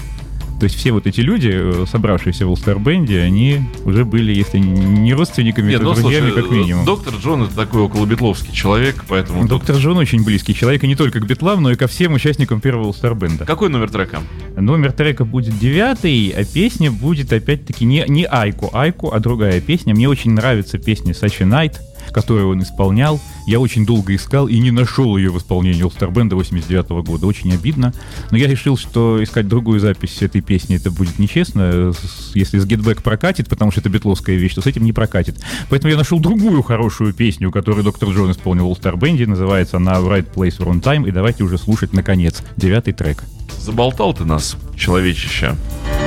То есть все вот эти люди, э, собравшиеся в All-Star они уже были, если не родственниками, Нет, то ну, друзьями слушай, как минимум. доктор Джон это такой околобитловский человек, поэтому... тут- Доктор Джон очень близкий человек, и не только к Битлам, но и ко всем участникам первого All-Star Band. Какой номер трека? Номер трека будет девятый, а песня будет опять-таки не, не Айку, Айку, а другая песня. Мне очень нравится песня Сачи Найт, которую он исполнял. Я очень долго искал и не нашел ее в исполнении Band 89 года. Очень обидно. Но я решил, что искать другую запись этой песни это будет нечестно. Если с Get прокатит, потому что это битловская вещь, то с этим не прокатит. Поэтому я нашел другую хорошую песню, которую доктор Джон исполнил в Band. Называется она Right Place, Wrong Time. И давайте уже слушать, наконец, девятый трек. Заболтал ты нас, человечище. Let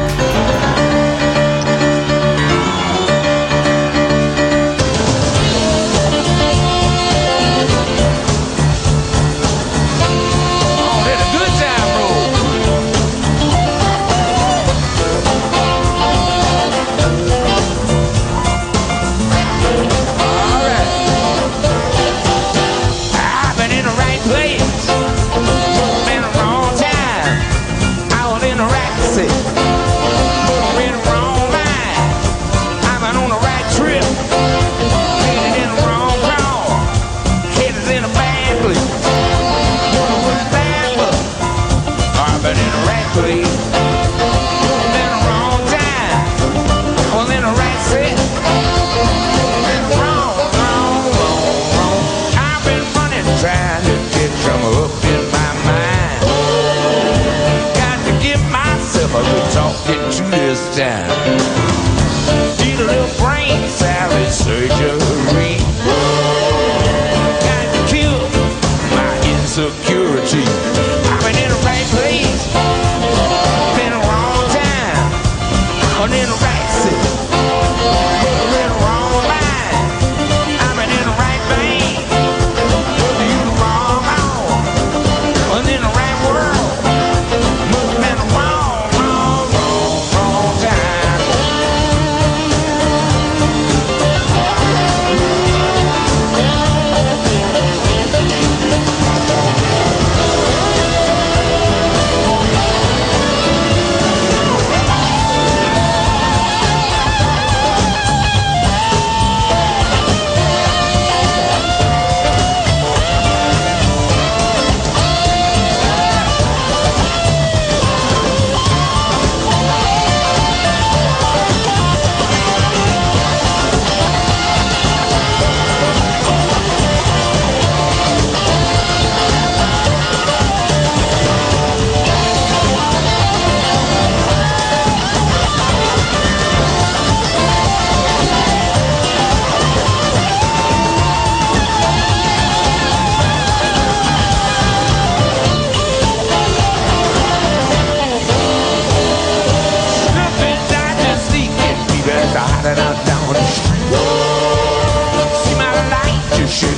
myself a good talking to this time. Need a little brain salad surgery. Got to kill my insecurity. I've been in the right place, been the wrong time, I'm in the right seat,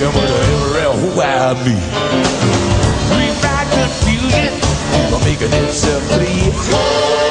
whatever else who I be. Green confusion for making itself clear.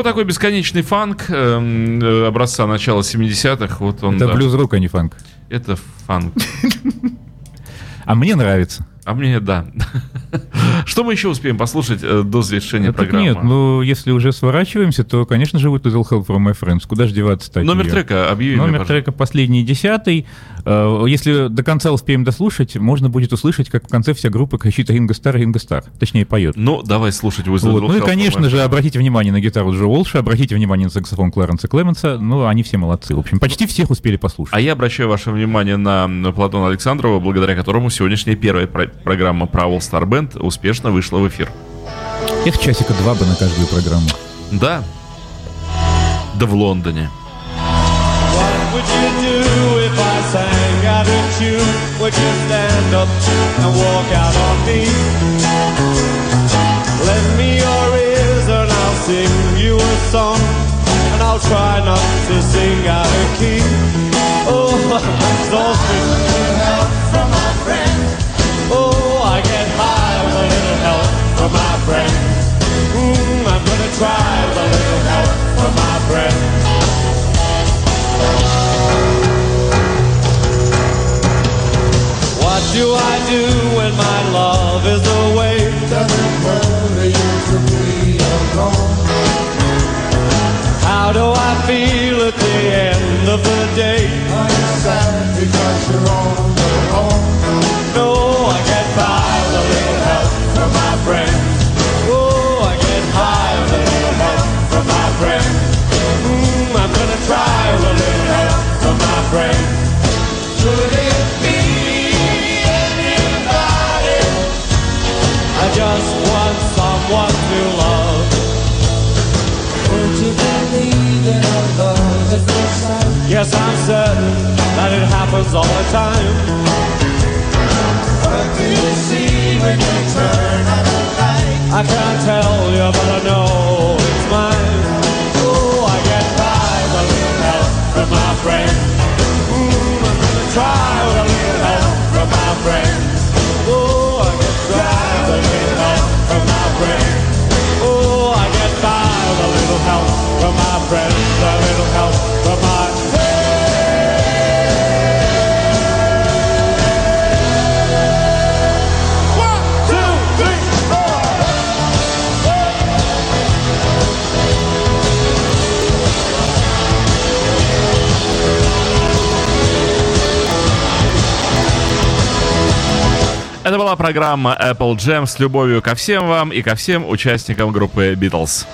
Ну, такой бесконечный фанк эм, э, образца начала 70-х. Вот он, Это да. блюз-рок, а не фанк. Это фанк. А мне нравится. А мне да. Что мы еще успеем послушать э, до завершения программы? нет, ну если уже сворачиваемся, то, конечно же, вот Little Help from My Friends. Куда же деваться-то Номер трека объяви мне, Номер трека последний, десятый. Э, Если до конца успеем дослушать, можно будет услышать, как в конце вся группа кричит Ринго Стар, Ринго Стар. Точнее, поет. Ну, давай слушать Вот. Ну и, конечно же, обратите внимание на гитару Джо Уолша, обратите внимание на саксофон Кларенса Клеменса. Ну, они все молодцы. В общем, почти всех успели послушать. А я обращаю ваше внимание на на Платона Александрова, благодаря которому сегодняшняя первая про- программа про All Star Band успешно вышла в эфир. Эх, часика два бы на каждую программу. Да. Да в Лондоне. What would you do if I sang tune? Would you stand up and walk out on me? Lend me your ears and I'll sing you a song And I'll try not to sing out of key Oh, I'm exhausted Oh, I get high with a little help from my friends mm, I'm gonna try with a little help from my friends do I do when my love is away? Doesn't worry you to be alone. How do I feel at the end of the day? You sad because you're on Yes, I'm certain that it happens all the time. What do you see when you turn on the light? I can't tell you, but I know it's mine. Oh, I get by with a little help from my friends. Mm, I'm gonna try with a little help from my friends. Oh, I get by with a little help from my friends. Oh, I get by with a little help from my friends. Это была программа Apple Jam с любовью ко всем вам и ко всем участникам группы Beatles.